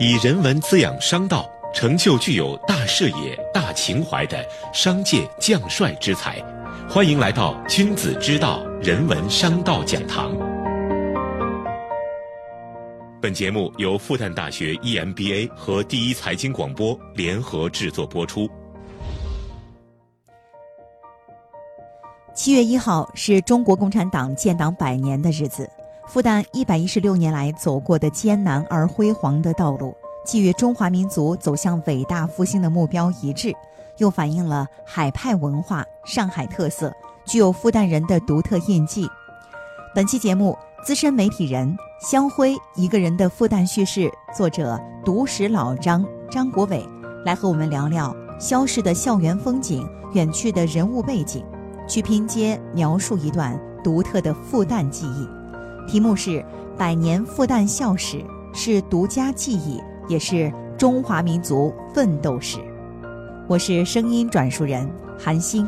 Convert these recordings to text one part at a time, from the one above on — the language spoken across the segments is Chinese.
以人文滋养商道，成就具有大视野、大情怀的商界将帅之才。欢迎来到君子之道人文商道讲堂。本节目由复旦大学 EMBA 和第一财经广播联合制作播出。七月一号是中国共产党建党百年的日子。复旦一百一十六年来走过的艰难而辉煌的道路，既与中华民族走向伟大复兴的目标一致，又反映了海派文化、上海特色，具有复旦人的独特印记。本期节目，资深媒体人香辉一个人的复旦叙事，作者读史老张张国伟来和我们聊聊消逝的校园风景、远去的人物背景，去拼接描述一段独特的复旦记忆。题目是《百年复旦校史》，是独家记忆，也是中华民族奋斗史。我是声音转述人韩星。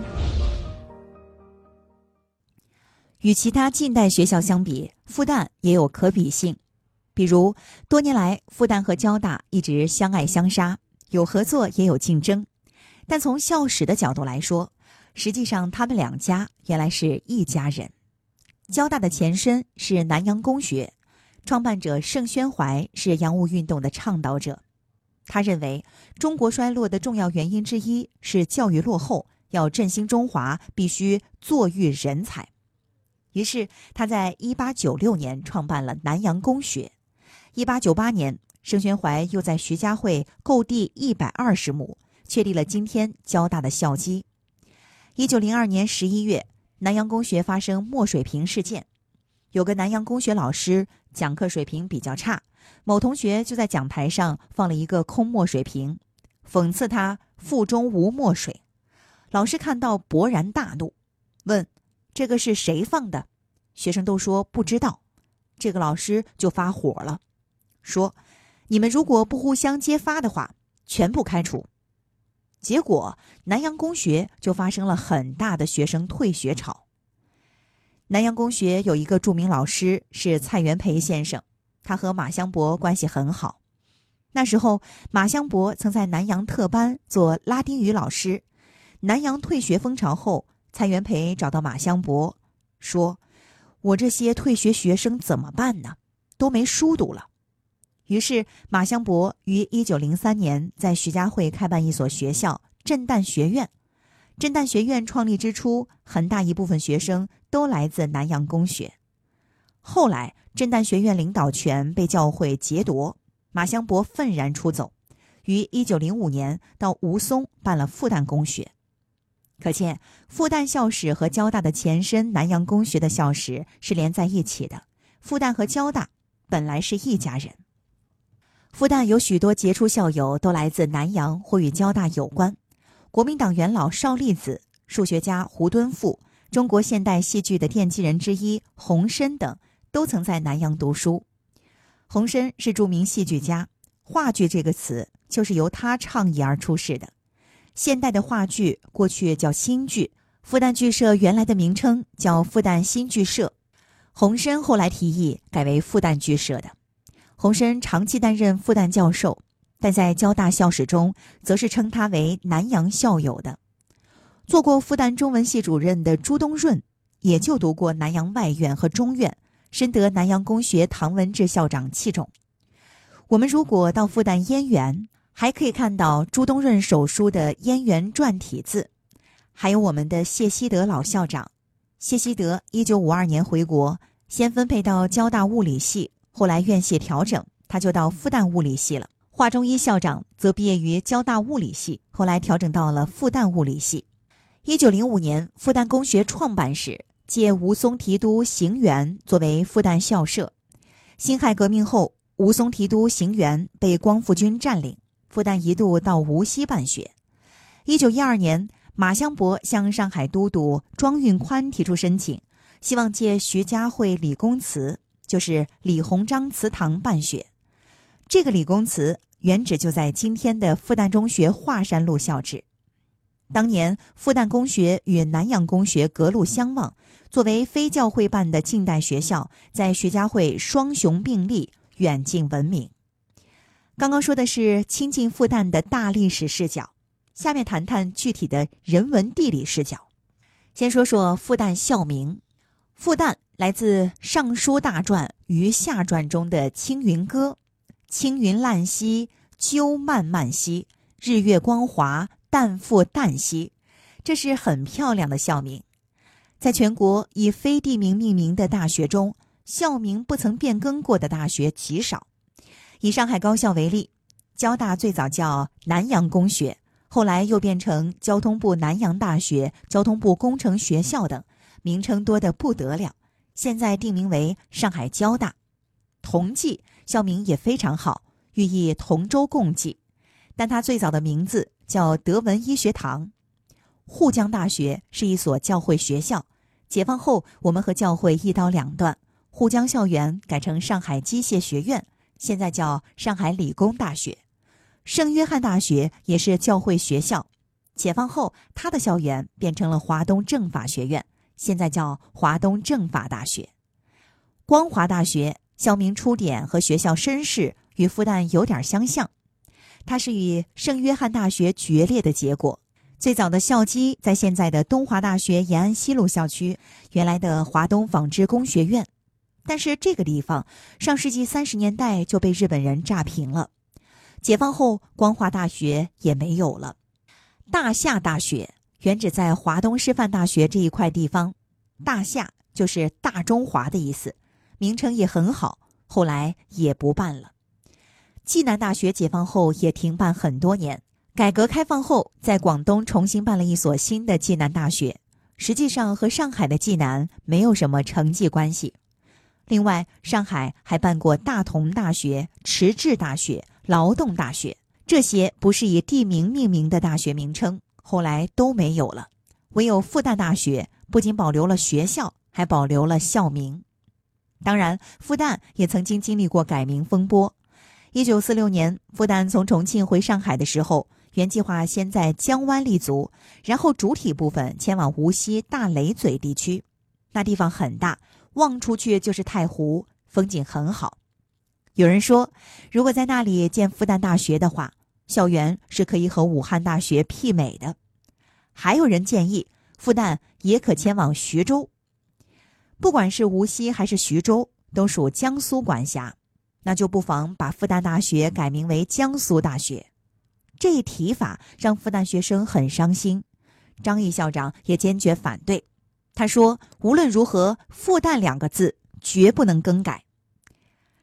与其他近代学校相比，复旦也有可比性。比如，多年来，复旦和交大一直相爱相杀，有合作也有竞争。但从校史的角度来说，实际上他们两家原来是一家人。交大的前身是南洋公学，创办者盛宣怀是洋务运动的倡导者。他认为，中国衰落的重要原因之一是教育落后，要振兴中华，必须坐育人才。于是，他在1896年创办了南洋公学。1898年，盛宣怀又在徐家汇购地120亩，确立了今天交大的校基。1902年11月。南洋公学发生墨水瓶事件，有个南洋公学老师讲课水平比较差，某同学就在讲台上放了一个空墨水瓶，讽刺他腹中无墨水。老师看到勃然大怒，问：“这个是谁放的？”学生都说不知道。这个老师就发火了，说：“你们如果不互相揭发的话，全部开除。”结果，南洋公学就发生了很大的学生退学潮。南洋公学有一个著名老师是蔡元培先生，他和马相伯关系很好。那时候，马相伯曾在南洋特班做拉丁语老师。南洋退学风潮后，蔡元培找到马相伯，说：“我这些退学学生怎么办呢？都没书读了。”于是，马相伯于一九零三年在徐家汇开办一所学校——震旦学院。震旦学院创立之初，很大一部分学生都来自南洋公学。后来，震旦学院领导权被教会劫夺，马相伯愤然出走，于一九零五年到吴淞办了复旦公学。可见，复旦校史和交大的前身南洋公学的校史是连在一起的。复旦和交大本来是一家人。复旦有许多杰出校友都来自南洋或与交大有关，国民党元老邵力子、数学家胡敦富、中国现代戏剧的奠基人之一洪深等，都曾在南洋读书。洪深是著名戏剧家，话剧这个词就是由他倡议而出世的。现代的话剧过去叫新剧，复旦剧社原来的名称叫复旦新剧社，洪深后来提议改为复旦剧社的。洪深长期担任复旦教授，但在交大校史中，则是称他为南洋校友的。做过复旦中文系主任的朱东润，也就读过南洋外院和中院，深得南洋公学唐文治校长器重。我们如果到复旦燕园，还可以看到朱东润手书的燕园篆体字，还有我们的谢希德老校长。谢希德一九五二年回国，先分配到交大物理系。后来院系调整，他就到复旦物理系了。华中一校长则毕业于交大物理系，后来调整到了复旦物理系。一九零五年，复旦公学创办时，借吴淞提督行辕作为复旦校舍。辛亥革命后，吴淞提督行辕被光复军占领，复旦一度到无锡办学。一九一二年，马相伯向上海都督庄运宽提出申请，希望借徐家汇理公祠。就是李鸿章祠堂办学，这个李公祠原址就在今天的复旦中学华山路校址。当年复旦公学与南洋公学隔路相望，作为非教会办的近代学校，在徐家汇双雄并立，远近闻名。刚刚说的是亲近复旦的大历史视角，下面谈谈具体的人文地理视角。先说说复旦校名，复旦来自《尚书大传》与下传中的青云歌：“青云烂兮，鸠漫漫兮，日月光华，旦复旦兮。”这是很漂亮的校名。在全国以非地名命名的大学中，校名不曾变更过的大学极少。以上海高校为例，交大最早叫南洋工学。后来又变成交通部南洋大学、交通部工程学校等，名称多得不得了。现在定名为上海交大。同济校名也非常好，寓意同舟共济。但它最早的名字叫德文医学堂。沪江大学是一所教会学校，解放后我们和教会一刀两断，沪江校园改成上海机械学院，现在叫上海理工大学。圣约翰大学也是教会学校，解放后，它的校园变成了华东政法学院，现在叫华东政法大学。光华大学校名初点和学校身世与复旦有点相像，它是与圣约翰大学决裂的结果。最早的校基在现在的东华大学延安西路校区，原来的华东纺织工学院，但是这个地方上世纪三十年代就被日本人炸平了。解放后，光华大学也没有了。大夏大学原址在华东师范大学这一块地方，大夏就是大中华的意思，名称也很好。后来也不办了。暨南大学解放后也停办很多年，改革开放后，在广东重新办了一所新的暨南大学，实际上和上海的暨南没有什么成绩关系。另外，上海还办过大同大学、迟滞大学。劳动大学这些不是以地名命名的大学名称，后来都没有了。唯有复旦大学不仅保留了学校，还保留了校名。当然，复旦也曾经经历过改名风波。一九四六年，复旦从重庆回上海的时候，原计划先在江湾立足，然后主体部分迁往无锡大雷嘴地区。那地方很大，望出去就是太湖，风景很好。有人说，如果在那里建复旦大学的话，校园是可以和武汉大学媲美的。还有人建议，复旦也可迁往徐州。不管是无锡还是徐州，都属江苏管辖，那就不妨把复旦大学改名为江苏大学。这一提法让复旦学生很伤心，张毅校长也坚决反对。他说：“无论如何，复旦两个字绝不能更改。”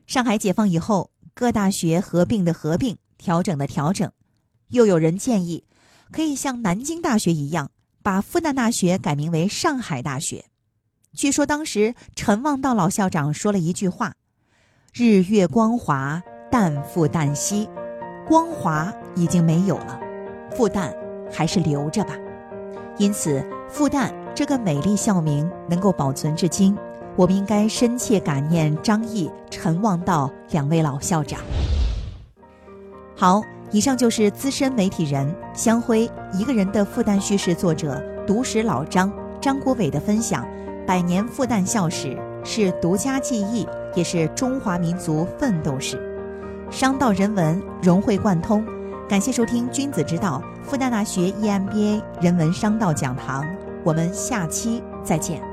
上海解放以后，各大学合并的合并，调整的调整，又有人建议，可以像南京大学一样，把复旦大学改名为上海大学。据说当时陈望道老校长说了一句话：“日月光华，旦复旦兮。”光华已经没有了，复旦还是留着吧。因此，复旦这个美丽校名能够保存至今。我们应该深切感念张毅、陈望道两位老校长。好，以上就是资深媒体人香辉一个人的复旦叙事作者读史老张张国伟的分享。百年复旦校史是独家记忆，也是中华民族奋斗史。商道人文融会贯通。感谢收听《君子之道》复旦大学 EMBA 人文商道讲堂。我们下期再见。